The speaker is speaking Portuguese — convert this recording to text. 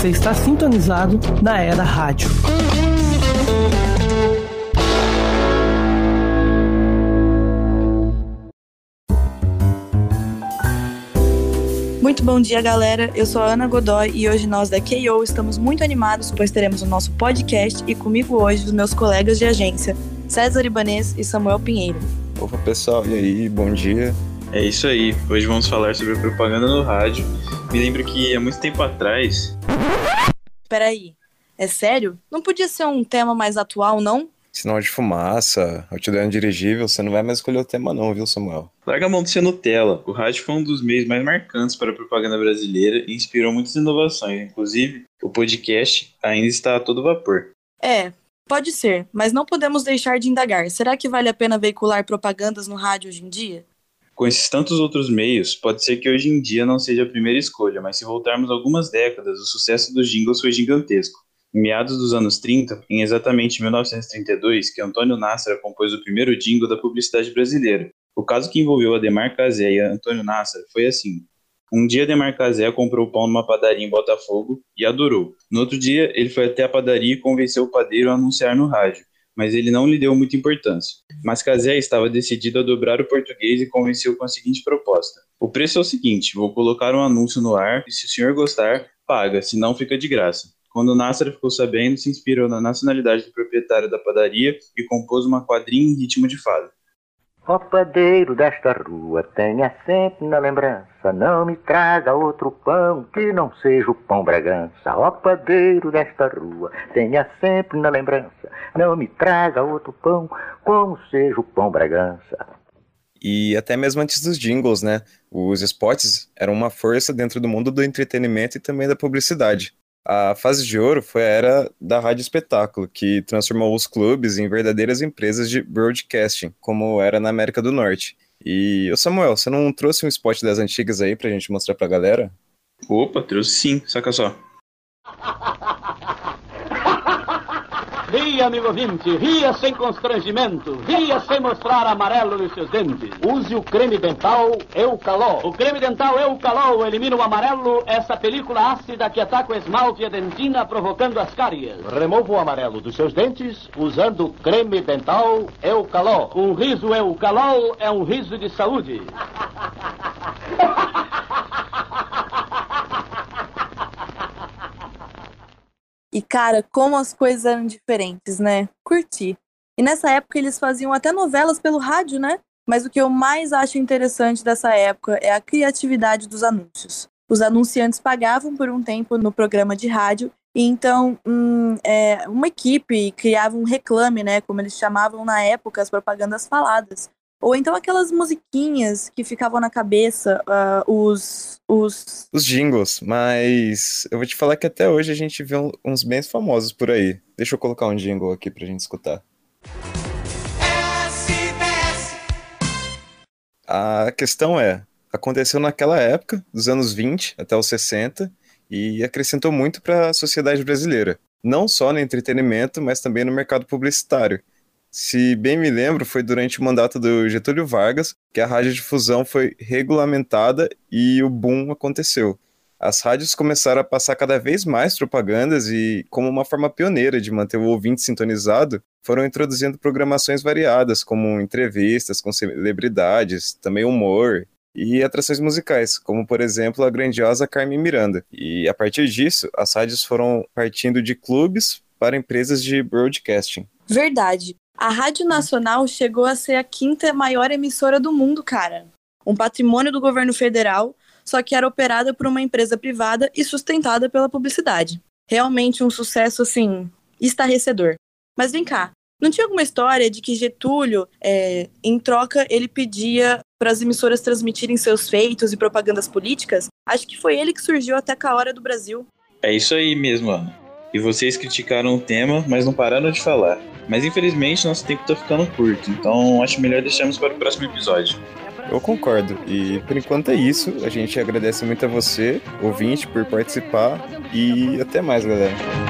Você está sintonizado na Era Rádio. Muito bom dia, galera. Eu sou a Ana Godoy e hoje nós da KO estamos muito animados, pois teremos o nosso podcast e comigo hoje os meus colegas de agência, César Ibanês e Samuel Pinheiro. Opa, pessoal, e aí? Bom dia. É isso aí. Hoje vamos falar sobre propaganda no rádio. Me lembro que há muito tempo atrás. Peraí, é sério? Não podia ser um tema mais atual, não? Sinal de fumaça, outdoor dirigível, você não vai mais escolher o tema não, viu, Samuel? Larga a mão de ser Nutella. O rádio foi um dos meios mais marcantes para a propaganda brasileira e inspirou muitas inovações. Inclusive, o podcast ainda está a todo vapor. É, pode ser, mas não podemos deixar de indagar. Será que vale a pena veicular propagandas no rádio hoje em dia? Com esses tantos outros meios, pode ser que hoje em dia não seja a primeira escolha, mas se voltarmos algumas décadas, o sucesso dos jingles foi gigantesco. Em meados dos anos 30, em exatamente 1932, que Antônio Nassara compôs o primeiro jingle da publicidade brasileira. O caso que envolveu Ademar Cazé e Antônio Nassara foi assim. Um dia Ademar Cazé comprou pão numa padaria em Botafogo e adorou. No outro dia, ele foi até a padaria e convenceu o padeiro a anunciar no rádio mas ele não lhe deu muita importância. Mas Cazé estava decidido a dobrar o português e convenceu com a seguinte proposta: O preço é o seguinte, vou colocar um anúncio no ar e se o senhor gostar, paga, se não fica de graça. Quando Nassar ficou sabendo, se inspirou na nacionalidade do proprietário da padaria e compôs uma quadrinha em ritmo de fado. Ó padeiro desta rua, tenha sempre na lembrança, não me traga outro pão que não seja o pão Bragança. Ó padeiro desta rua, tenha sempre na lembrança, não me traga outro pão como seja o pão Bragança. E até mesmo antes dos jingles, né? Os spots eram uma força dentro do mundo do entretenimento e também da publicidade. A fase de ouro foi a era da rádio espetáculo, que transformou os clubes em verdadeiras empresas de broadcasting, como era na América do Norte. E, ô Samuel, você não trouxe um spot das antigas aí pra gente mostrar pra galera? Opa, trouxe sim, saca só. Ria, amigo ouvinte, ria sem constrangimento, ria sem mostrar amarelo nos seus dentes. Use o creme dental Eucalol. O creme dental Eucalol elimina o amarelo, essa película ácida que ataca o esmalte e a dentina, provocando as cárias. Remova o amarelo dos seus dentes usando o creme dental Eucalol. Um riso Eucalol é um riso de saúde. E cara, como as coisas eram diferentes, né? Curti. E nessa época eles faziam até novelas pelo rádio, né? Mas o que eu mais acho interessante dessa época é a criatividade dos anúncios. Os anunciantes pagavam por um tempo no programa de rádio e então hum, é, uma equipe criava um reclame, né? Como eles chamavam na época as propagandas faladas. Ou então aquelas musiquinhas que ficavam na cabeça, uh, os, os. Os jingles, mas eu vou te falar que até hoje a gente vê uns bem famosos por aí. Deixa eu colocar um jingle aqui pra gente escutar. SBS. A questão é, aconteceu naquela época, dos anos 20 até os 60, e acrescentou muito para a sociedade brasileira. Não só no entretenimento, mas também no mercado publicitário se bem me lembro, foi durante o mandato do Getúlio Vargas que a radiodifusão foi regulamentada e o boom aconteceu. As rádios começaram a passar cada vez mais propagandas e, como uma forma pioneira de manter o ouvinte sintonizado, foram introduzindo programações variadas, como entrevistas com celebridades, também humor e atrações musicais, como por exemplo a grandiosa Carmen Miranda. E a partir disso, as rádios foram partindo de clubes para empresas de broadcasting. Verdade. A Rádio Nacional chegou a ser a quinta maior emissora do mundo, cara. Um patrimônio do governo federal, só que era operada por uma empresa privada e sustentada pela publicidade. Realmente um sucesso, assim, estarrecedor. Mas vem cá, não tinha alguma história de que Getúlio, é, em troca, ele pedia para as emissoras transmitirem seus feitos e propagandas políticas? Acho que foi ele que surgiu até a hora do Brasil. É isso aí mesmo, Ana. E vocês criticaram o tema, mas não pararam de falar. Mas infelizmente nosso tempo tá ficando curto, então acho melhor deixarmos para o próximo episódio. Eu concordo. E por enquanto é isso. A gente agradece muito a você, ouvinte, por participar. E até mais, galera.